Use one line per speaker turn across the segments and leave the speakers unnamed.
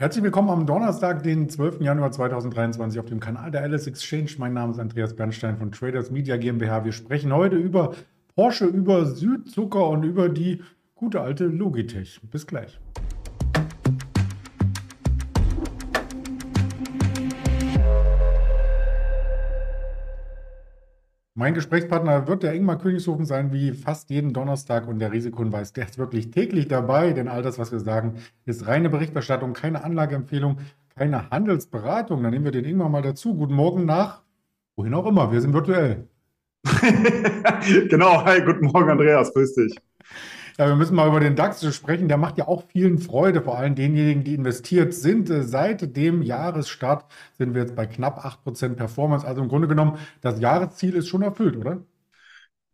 Herzlich willkommen am Donnerstag, den 12. Januar 2023 auf dem Kanal der Alice Exchange. Mein Name ist Andreas Bernstein von Traders Media GmbH. Wir sprechen heute über Porsche, über Südzucker und über die gute alte Logitech. Bis gleich. Mein Gesprächspartner wird der Ingmar Königshofen sein, wie fast jeden Donnerstag. Und der Risikohinweis, der ist wirklich täglich dabei, denn all das, was wir sagen, ist reine Berichterstattung, keine Anlageempfehlung, keine Handelsberatung. Dann nehmen wir den Ingmar mal dazu. Guten Morgen nach, wohin auch immer, wir sind virtuell.
genau, hi, guten Morgen, Andreas, grüß dich.
Ja, wir müssen mal über den DAX sprechen. Der macht ja auch vielen Freude, vor allem denjenigen, die investiert sind. Seit dem Jahresstart sind wir jetzt bei knapp 8% Performance. Also im Grunde genommen, das Jahresziel ist schon erfüllt, oder?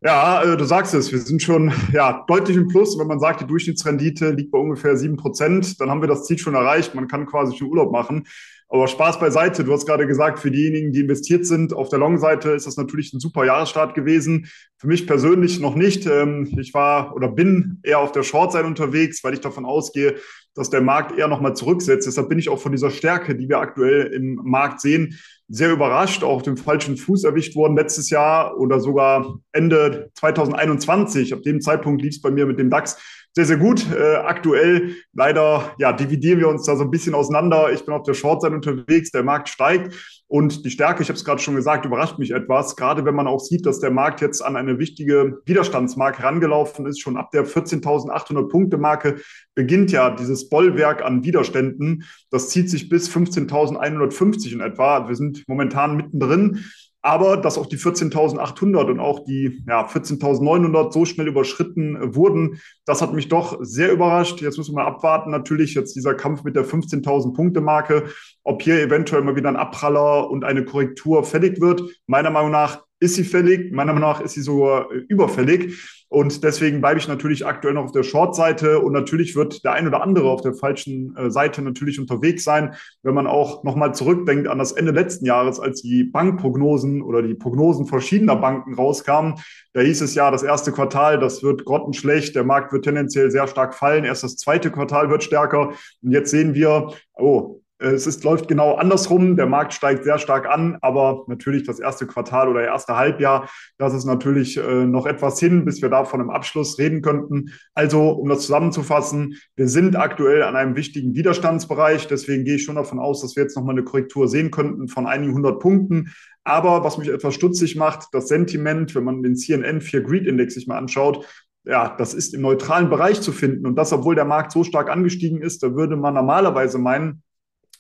Ja, äh, du sagst es, wir sind schon ja, deutlich im Plus. Wenn man sagt, die Durchschnittsrendite liegt bei ungefähr 7%, dann haben wir das Ziel schon erreicht. Man kann quasi schon Urlaub machen. Aber Spaß beiseite. Du hast gerade gesagt, für diejenigen, die investiert sind, auf der Long-Seite ist das natürlich ein super Jahresstart gewesen. Für mich persönlich noch nicht. Ähm, ich war oder bin eher auf der Short-Seite unterwegs, weil ich davon ausgehe, dass der Markt eher nochmal zurücksetzt. Deshalb bin ich auch von dieser Stärke, die wir aktuell im Markt sehen, sehr überrascht, auch auf dem falschen Fuß erwischt worden letztes Jahr oder sogar Ende 2021. Ab dem Zeitpunkt lief es bei mir mit dem DAX sehr, sehr gut. Äh, aktuell leider ja, dividieren wir uns da so ein bisschen auseinander. Ich bin auf der Short-Seite unterwegs, der Markt steigt und die Stärke, ich habe es gerade schon gesagt, überrascht mich etwas. Gerade wenn man auch sieht, dass der Markt jetzt an eine wichtige Widerstandsmarke herangelaufen ist, schon ab der 14.800 Punkte Marke beginnt ja dieses Bollwerk an Widerständen. Das zieht sich bis 15.150 in etwa. Wir sind momentan mittendrin. Aber dass auch die 14.800 und auch die ja, 14.900 so schnell überschritten wurden, das hat mich doch sehr überrascht. Jetzt müssen wir mal abwarten, natürlich jetzt dieser Kampf mit der 15.000 Punkte Marke, ob hier eventuell mal wieder ein Abpraller und eine Korrektur fällig wird. Meiner Meinung nach ist sie fällig. Meiner Meinung nach ist sie sogar äh, überfällig. Und deswegen bleibe ich natürlich aktuell noch auf der Short-Seite. Und natürlich wird der ein oder andere auf der falschen äh, Seite natürlich unterwegs sein, wenn man auch nochmal zurückdenkt an das Ende letzten Jahres, als die Bankprognosen oder die Prognosen verschiedener Banken rauskamen. Da hieß es ja, das erste Quartal, das wird grottenschlecht. Der Markt wird tendenziell sehr stark fallen. Erst das zweite Quartal wird stärker. Und jetzt sehen wir, oh, es ist, läuft genau andersrum. Der Markt steigt sehr stark an, aber natürlich das erste Quartal oder erste Halbjahr, das ist natürlich äh, noch etwas hin, bis wir da von einem Abschluss reden könnten. Also, um das zusammenzufassen, wir sind aktuell an einem wichtigen Widerstandsbereich. Deswegen gehe ich schon davon aus, dass wir jetzt nochmal eine Korrektur sehen könnten von einigen hundert Punkten. Aber was mich etwas stutzig macht, das Sentiment, wenn man den CNN 4 Greed Index sich mal anschaut, ja, das ist im neutralen Bereich zu finden. Und das, obwohl der Markt so stark angestiegen ist, da würde man normalerweise meinen,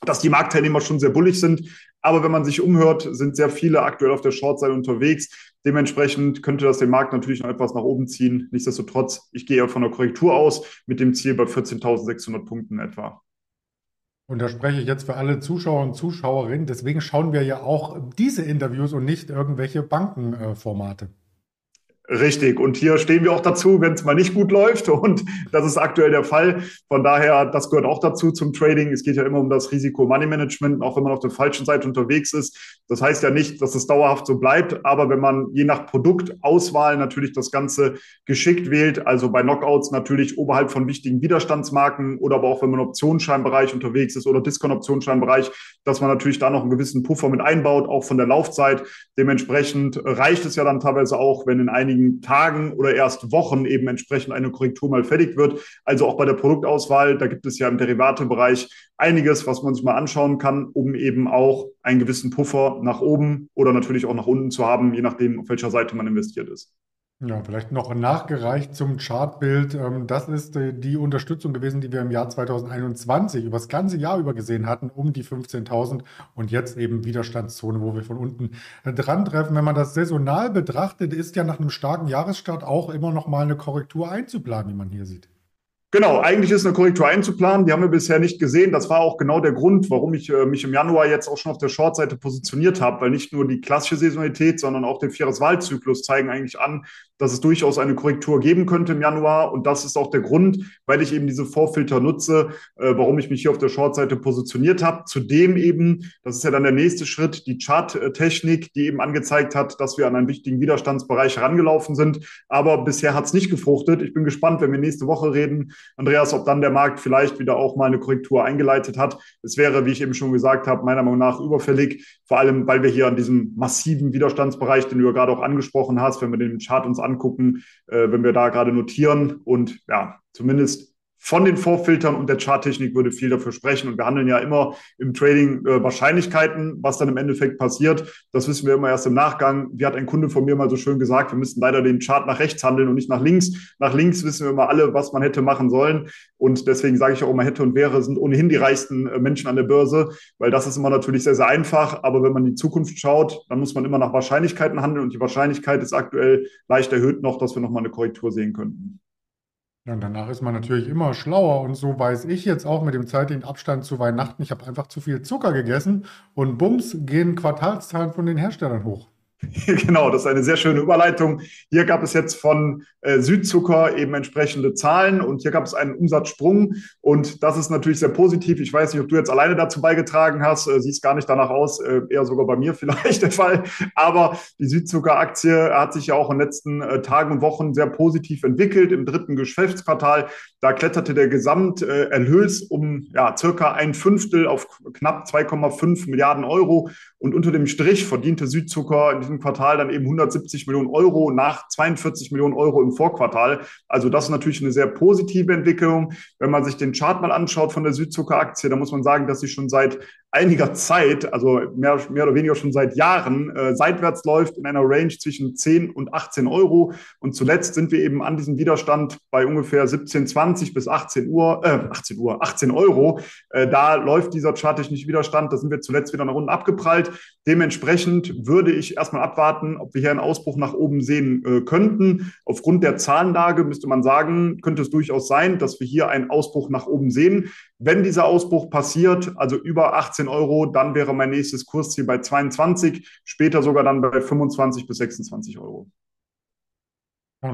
dass die Marktteilnehmer schon sehr bullig sind. Aber wenn man sich umhört, sind sehr viele aktuell auf der Shortseite unterwegs. Dementsprechend könnte das den Markt natürlich noch etwas nach oben ziehen. Nichtsdestotrotz, ich gehe von der Korrektur aus mit dem Ziel bei 14.600 Punkten etwa.
Und da spreche ich jetzt für alle Zuschauer und Zuschauerinnen. Deswegen schauen wir ja auch diese Interviews und nicht irgendwelche Bankenformate.
Richtig. Und hier stehen wir auch dazu, wenn es mal nicht gut läuft. Und das ist aktuell der Fall. Von daher, das gehört auch dazu zum Trading. Es geht ja immer um das Risiko-Money-Management, auch wenn man auf der falschen Seite unterwegs ist. Das heißt ja nicht, dass es dauerhaft so bleibt. Aber wenn man je nach Produktauswahl natürlich das Ganze geschickt wählt, also bei Knockouts natürlich oberhalb von wichtigen Widerstandsmarken oder aber auch wenn man im Optionsscheinbereich unterwegs ist oder Discount-Optionsscheinbereich, dass man natürlich da noch einen gewissen Puffer mit einbaut, auch von der Laufzeit. Dementsprechend reicht es ja dann teilweise auch, wenn in einigen einigen Tagen oder erst Wochen eben entsprechend eine Korrektur mal fertig wird. Also auch bei der Produktauswahl, da gibt es ja im Derivatebereich einiges, was man sich mal anschauen kann, um eben auch einen gewissen Puffer nach oben oder natürlich auch nach unten zu haben, je nachdem, auf welcher Seite man investiert ist.
Ja, vielleicht noch nachgereicht zum Chartbild. Ähm, das ist äh, die Unterstützung gewesen, die wir im Jahr 2021 über das ganze Jahr über gesehen hatten, um die 15.000 und jetzt eben Widerstandszone, wo wir von unten äh, dran treffen. Wenn man das saisonal betrachtet, ist ja nach einem starken Jahresstart auch immer noch mal eine Korrektur einzuplanen, wie man hier sieht.
Genau, eigentlich ist eine Korrektur einzuplanen. Die haben wir bisher nicht gesehen. Das war auch genau der Grund, warum ich äh, mich im Januar jetzt auch schon auf der Shortseite positioniert habe, weil nicht nur die klassische Saisonalität, sondern auch der Vieres-Wahlzyklus zeigen eigentlich an, dass es durchaus eine Korrektur geben könnte im Januar. Und das ist auch der Grund, weil ich eben diese Vorfilter nutze, äh, warum ich mich hier auf der Short-Seite positioniert habe. Zudem eben, das ist ja dann der nächste Schritt, die Chart-Technik, die eben angezeigt hat, dass wir an einen wichtigen Widerstandsbereich herangelaufen sind. Aber bisher hat es nicht gefruchtet. Ich bin gespannt, wenn wir nächste Woche reden, Andreas, ob dann der Markt vielleicht wieder auch mal eine Korrektur eingeleitet hat. Es wäre, wie ich eben schon gesagt habe, meiner Meinung nach überfällig, vor allem, weil wir hier an diesem massiven Widerstandsbereich, den du ja gerade auch angesprochen hast, wenn wir den Chart uns angucken, äh, wenn wir da gerade notieren. Und ja, zumindest von den Vorfiltern und der Charttechnik würde viel dafür sprechen. Und wir handeln ja immer im Trading äh, Wahrscheinlichkeiten, was dann im Endeffekt passiert. Das wissen wir immer erst im Nachgang. Wie hat ein Kunde von mir mal so schön gesagt, wir müssten leider den Chart nach rechts handeln und nicht nach links. Nach links wissen wir immer alle, was man hätte machen sollen. Und deswegen sage ich auch immer, hätte und wäre sind ohnehin die reichsten äh, Menschen an der Börse, weil das ist immer natürlich sehr, sehr einfach. Aber wenn man in die Zukunft schaut, dann muss man immer nach Wahrscheinlichkeiten handeln. Und die Wahrscheinlichkeit ist aktuell leicht erhöht noch, dass wir nochmal eine Korrektur sehen könnten.
Ja, und danach ist man natürlich immer schlauer. Und so weiß ich jetzt auch mit dem zeitlichen Abstand zu Weihnachten, ich habe einfach zu viel Zucker gegessen und bums gehen Quartalszahlen von den Herstellern hoch.
Genau, das ist eine sehr schöne Überleitung. Hier gab es jetzt von äh, Südzucker eben entsprechende Zahlen und hier gab es einen Umsatzsprung und das ist natürlich sehr positiv. Ich weiß nicht, ob du jetzt alleine dazu beigetragen hast, äh, sieht gar nicht danach aus, äh, eher sogar bei mir vielleicht der Fall. Aber die Südzucker-Aktie hat sich ja auch in den letzten äh, Tagen und Wochen sehr positiv entwickelt. Im dritten Geschäftsquartal, da kletterte der Gesamterlös um ja, circa ein Fünftel auf knapp 2,5 Milliarden Euro und unter dem Strich verdiente Südzucker in diesem Quartal dann eben 170 Millionen Euro nach 42 Millionen Euro im Vorquartal. Also das ist natürlich eine sehr positive Entwicklung. Wenn man sich den Chart mal anschaut von der Südzucker-Aktie, dann muss man sagen, dass sie schon seit einiger Zeit, also mehr, mehr oder weniger schon seit Jahren, äh, seitwärts läuft in einer Range zwischen 10 und 18 Euro. Und zuletzt sind wir eben an diesem Widerstand bei ungefähr 17,20 bis 18 Uhr, äh, 18 Uhr, 18 Euro. Äh, da läuft dieser charttechnische Widerstand. Da sind wir zuletzt wieder nach unten abgeprallt. Dementsprechend würde ich erstmal abwarten, ob wir hier einen Ausbruch nach oben sehen äh, könnten. Aufgrund der Zahlenlage müsste man sagen, könnte es durchaus sein, dass wir hier einen Ausbruch nach oben sehen. Wenn dieser Ausbruch passiert, also über 18 Euro, dann wäre mein nächstes Kursziel bei 22, später sogar dann bei 25 bis 26 Euro.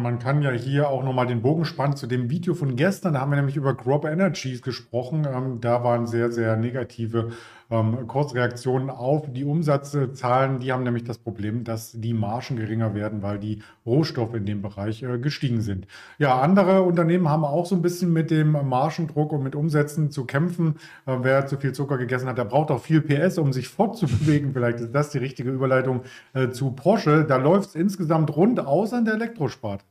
Man kann ja hier auch nochmal den Bogen spannen zu dem Video von gestern. Da haben wir nämlich über Grop Energies gesprochen. Ähm, da waren sehr, sehr negative ähm, Kursreaktionen auf die Umsatzzahlen. Die haben nämlich das Problem, dass die Margen geringer werden, weil die Rohstoffe in dem Bereich äh, gestiegen sind. Ja, andere Unternehmen haben auch so ein bisschen mit dem Margendruck und mit Umsätzen zu kämpfen. Äh, wer zu viel Zucker gegessen hat, der braucht auch viel PS, um sich fortzubewegen. Vielleicht ist das die richtige Überleitung äh, zu Porsche. Da läuft es insgesamt rund, außer in der Elektrosparte.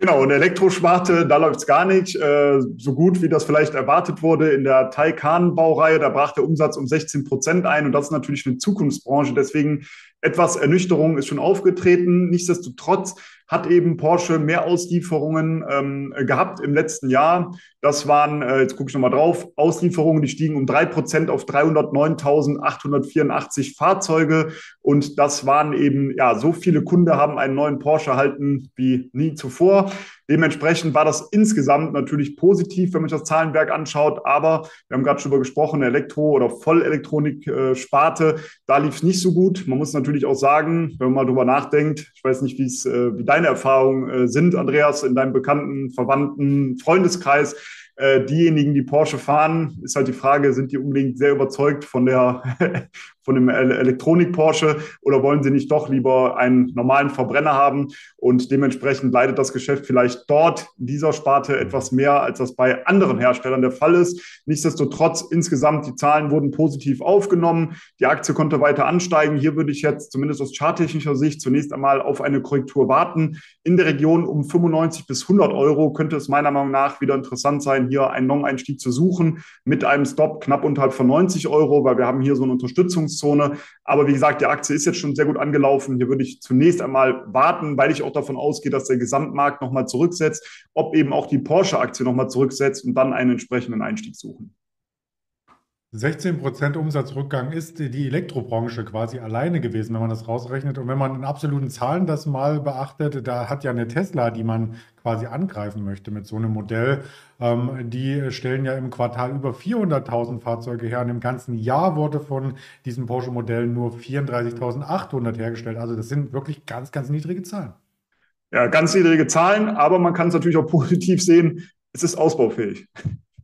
Genau, in der Elektrosparte, da läuft es gar nicht. Äh, so gut, wie das vielleicht erwartet wurde. In der Taycan-Baureihe, da brach der Umsatz um 16 Prozent ein. Und das ist natürlich eine Zukunftsbranche. Deswegen etwas Ernüchterung ist schon aufgetreten. Nichtsdestotrotz hat eben Porsche mehr Auslieferungen ähm, gehabt im letzten Jahr. Das waren, äh, jetzt gucke ich nochmal drauf, Auslieferungen, die stiegen um drei Prozent auf 309.884 Fahrzeuge. Und das waren eben, ja, so viele Kunden haben einen neuen Porsche erhalten wie nie zuvor. Dementsprechend war das insgesamt natürlich positiv, wenn man sich das Zahlenwerk anschaut. Aber wir haben gerade schon über gesprochen, Elektro- oder Vollelektronik-Sparte, da lief es nicht so gut. Man muss natürlich auch sagen, wenn man mal drüber nachdenkt, ich weiß nicht, äh, wie deine Erfahrungen äh, sind, Andreas, in deinem bekannten, Verwandten, Freundeskreis. Äh, diejenigen, die Porsche fahren, ist halt die Frage, sind die unbedingt sehr überzeugt von der von dem Elektronik-Porsche oder wollen sie nicht doch lieber einen normalen Verbrenner haben? Und dementsprechend leidet das Geschäft vielleicht dort in dieser Sparte etwas mehr, als das bei anderen Herstellern der Fall ist. Nichtsdestotrotz, insgesamt, die Zahlen wurden positiv aufgenommen. Die Aktie konnte weiter ansteigen. Hier würde ich jetzt zumindest aus charttechnischer Sicht zunächst einmal auf eine Korrektur warten. In der Region um 95 bis 100 Euro könnte es meiner Meinung nach wieder interessant sein, hier einen Long-Einstieg zu suchen mit einem Stop knapp unterhalb von 90 Euro, weil wir haben hier so eine Unterstützungs Unterstützungszone. Aber wie gesagt, die Aktie ist jetzt schon sehr gut angelaufen. Hier würde ich zunächst einmal warten, weil ich auch davon ausgehe, dass der Gesamtmarkt nochmal zurücksetzt, ob eben auch die Porsche-Aktie nochmal zurücksetzt und dann einen entsprechenden Einstieg suchen.
16% Umsatzrückgang ist die Elektrobranche quasi alleine gewesen, wenn man das rausrechnet. Und wenn man in absoluten Zahlen das mal beachtet, da hat ja eine Tesla, die man quasi angreifen möchte mit so einem Modell, ähm, die stellen ja im Quartal über 400.000 Fahrzeuge her und im ganzen Jahr wurde von diesem Porsche-Modell nur 34.800 hergestellt. Also das sind wirklich ganz, ganz niedrige Zahlen.
Ja, ganz niedrige Zahlen, aber man kann es natürlich auch positiv sehen, es ist ausbaufähig.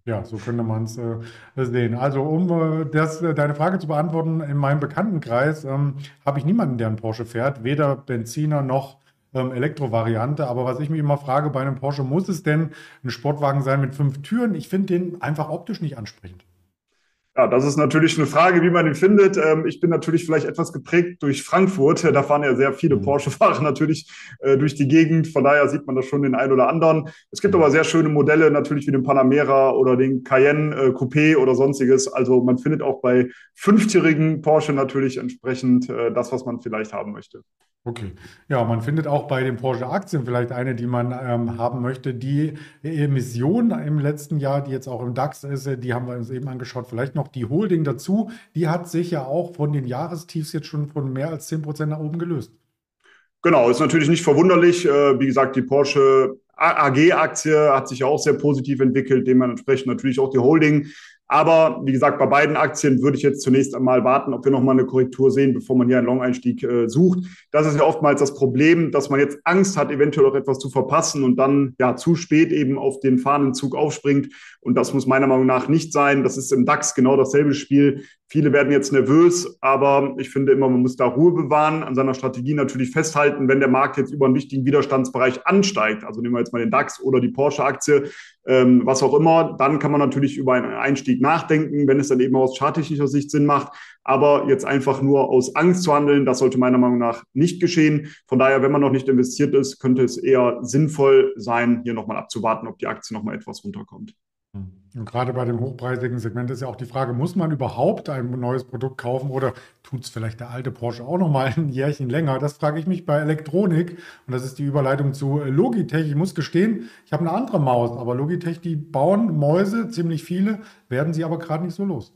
Ja, so könnte man es äh, sehen. Also, um äh, das, äh, deine Frage zu beantworten, in meinem Bekanntenkreis ähm, habe ich niemanden, der einen Porsche fährt, weder Benziner noch ähm, Elektrovariante. Aber was ich mich immer frage bei einem Porsche, muss es denn ein Sportwagen sein mit fünf Türen? Ich finde den einfach optisch nicht ansprechend.
Ja, das ist natürlich eine Frage, wie man ihn findet. Ähm, ich bin natürlich vielleicht etwas geprägt durch Frankfurt. Da fahren ja sehr viele mhm. Porsche-Fahrer natürlich äh, durch die Gegend. Von daher sieht man das schon den einen oder anderen. Es gibt aber sehr schöne Modelle, natürlich wie den Panamera oder den Cayenne äh, Coupé oder sonstiges. Also man findet auch bei fünftürigen Porsche natürlich entsprechend äh, das, was man vielleicht haben möchte.
Okay. Ja, man findet auch bei den Porsche-Aktien vielleicht eine, die man ähm, haben möchte. Die Emission im letzten Jahr, die jetzt auch im DAX ist, die haben wir uns eben angeschaut. Vielleicht noch die Holding dazu. Die hat sich ja auch von den Jahrestiefs jetzt schon von mehr als 10 Prozent nach oben gelöst.
Genau, ist natürlich nicht verwunderlich. Äh, wie gesagt, die Porsche AG-Aktie hat sich ja auch sehr positiv entwickelt, dementsprechend natürlich auch die Holding. Aber wie gesagt, bei beiden Aktien würde ich jetzt zunächst einmal warten, ob wir nochmal eine Korrektur sehen, bevor man hier einen Long-Einstieg äh, sucht. Das ist ja oftmals das Problem, dass man jetzt Angst hat, eventuell auch etwas zu verpassen und dann ja zu spät eben auf den Fahnenzug aufspringt. Und das muss meiner Meinung nach nicht sein. Das ist im DAX genau dasselbe Spiel. Viele werden jetzt nervös, aber ich finde immer, man muss da Ruhe bewahren, an seiner Strategie natürlich festhalten, wenn der Markt jetzt über einen wichtigen Widerstandsbereich ansteigt. Also nehmen wir jetzt mal den DAX oder die Porsche-Aktie, ähm, was auch immer, dann kann man natürlich über einen Einstieg nachdenken, wenn es dann eben aus charttechnischer Sicht Sinn macht. Aber jetzt einfach nur aus Angst zu handeln, das sollte meiner Meinung nach nicht geschehen. Von daher, wenn man noch nicht investiert ist, könnte es eher sinnvoll sein, hier nochmal abzuwarten, ob die Aktie nochmal etwas runterkommt.
Und gerade bei dem hochpreisigen Segment ist ja auch die Frage, muss man überhaupt ein neues Produkt kaufen oder tut es vielleicht der alte Porsche auch noch mal ein Jährchen länger? Das frage ich mich bei Elektronik und das ist die Überleitung zu Logitech. Ich muss gestehen, ich habe eine andere Maus, aber Logitech, die bauen Mäuse, ziemlich viele, werden sie aber gerade nicht so los.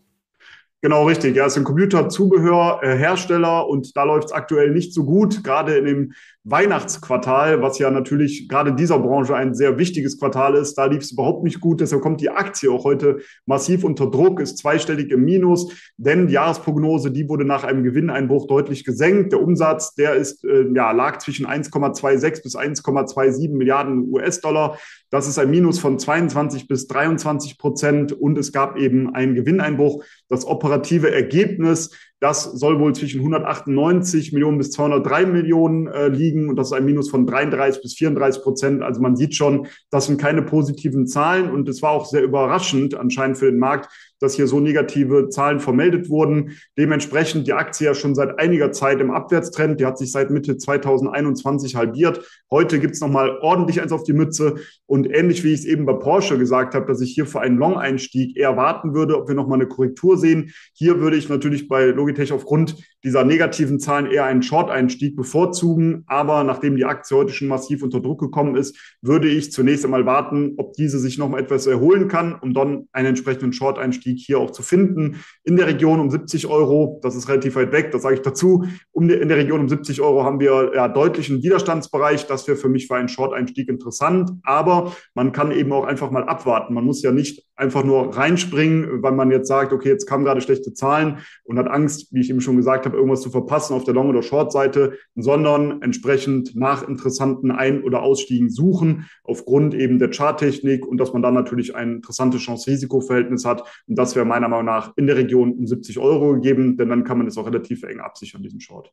Genau, richtig. Ja, es ist ein Computerzubehörhersteller und da läuft es aktuell nicht so gut, gerade in dem Weihnachtsquartal, was ja natürlich gerade in dieser Branche ein sehr wichtiges Quartal ist. Da lief es überhaupt nicht gut. Deshalb kommt die Aktie auch heute massiv unter Druck, ist zweistellig im Minus, denn die Jahresprognose, die wurde nach einem Gewinneinbruch deutlich gesenkt. Der Umsatz, der ist, äh, ja, lag zwischen 1,26 bis 1,27 Milliarden US-Dollar. Das ist ein Minus von 22 bis 23 Prozent und es gab eben einen Gewinneinbruch. Das operative Ergebnis das soll wohl zwischen 198 Millionen bis 203 Millionen äh, liegen und das ist ein Minus von 33 bis 34 Prozent. Also man sieht schon, das sind keine positiven Zahlen und es war auch sehr überraschend anscheinend für den Markt, dass hier so negative Zahlen vermeldet wurden. Dementsprechend die Aktie ja schon seit einiger Zeit im Abwärtstrend. Die hat sich seit Mitte 2021 halbiert. Heute gibt's nochmal ordentlich eins auf die Mütze. Und ähnlich wie ich es eben bei Porsche gesagt habe, dass ich hier für einen Long-Einstieg eher warten würde, ob wir nochmal eine Korrektur sehen. Hier würde ich natürlich bei Logitech aufgrund dieser negativen Zahlen eher einen Short-Einstieg bevorzugen. Aber nachdem die Aktie heute schon massiv unter Druck gekommen ist, würde ich zunächst einmal warten, ob diese sich nochmal etwas erholen kann, um dann einen entsprechenden Short-Einstieg hier auch zu finden. In der Region um 70 Euro, das ist relativ weit weg, das sage ich dazu. Um, in der Region um 70 Euro haben wir ja deutlichen Widerstandsbereich. Das wäre für mich für einen Short-Einstieg interessant. Aber man kann eben auch einfach mal abwarten. Man muss ja nicht einfach nur reinspringen, weil man jetzt sagt, okay, jetzt kamen gerade schlechte Zahlen und hat Angst, wie ich eben schon gesagt habe, irgendwas zu verpassen auf der Long- oder Short-Seite, sondern entsprechend nach interessanten Ein- oder Ausstiegen suchen, aufgrund eben der Charttechnik und dass man dann natürlich ein interessantes Chance-Risiko-Verhältnis hat. Und das wäre meiner Meinung nach in der Region um 70 Euro gegeben, denn dann kann man es auch relativ eng absichern, diesen Short.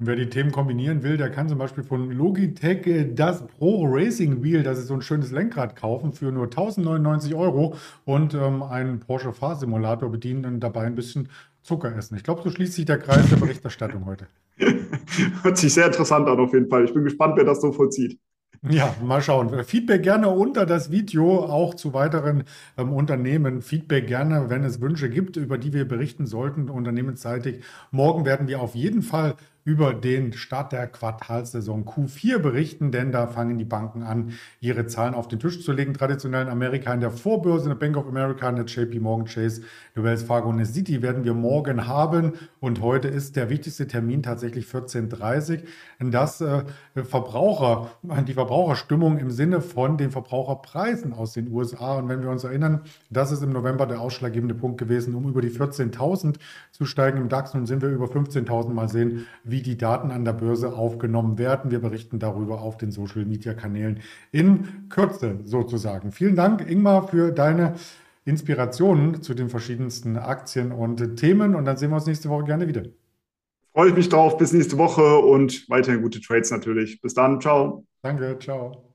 Und wer die Themen kombinieren will, der kann zum Beispiel von Logitech äh, das Pro Racing Wheel, das ist so ein schönes Lenkrad, kaufen für nur 1099 Euro und ähm, einen Porsche Fahrsimulator bedienen und dabei ein bisschen Zucker essen. Ich glaube, so schließt sich der Kreis der Berichterstattung heute.
Hört sich sehr interessant an, auf jeden Fall. Ich bin gespannt, wer das so vollzieht.
Ja, mal schauen. Feedback gerne unter das Video, auch zu weiteren ähm, Unternehmen. Feedback gerne, wenn es Wünsche gibt, über die wir berichten sollten, unternehmensseitig. Morgen werden wir auf jeden Fall über den Start der Quartalsaison Q4 berichten, denn da fangen die Banken an, ihre Zahlen auf den Tisch zu legen. Traditionell in Amerika in der Vorbörse, in der Bank of America, in der JP Morgan Chase, der Wells Fargo und der City werden wir morgen haben. Und heute ist der wichtigste Termin tatsächlich 14.30 Uhr. Das äh, Verbraucher, die Verbraucherstimmung im Sinne von den Verbraucherpreisen aus den USA. Und wenn wir uns erinnern, das ist im November der ausschlaggebende Punkt gewesen, um über die 14.000 zu steigen im DAX. Nun sind wir über 15.000 mal sehen, wie wie die Daten an der Börse aufgenommen werden. Wir berichten darüber auf den Social-Media-Kanälen in Kürze sozusagen. Vielen Dank, Ingmar, für deine Inspirationen zu den verschiedensten Aktien und Themen. Und dann sehen wir uns nächste Woche gerne wieder.
Freue ich mich drauf. Bis nächste Woche und weiterhin gute Trades natürlich. Bis dann. Ciao.
Danke. Ciao.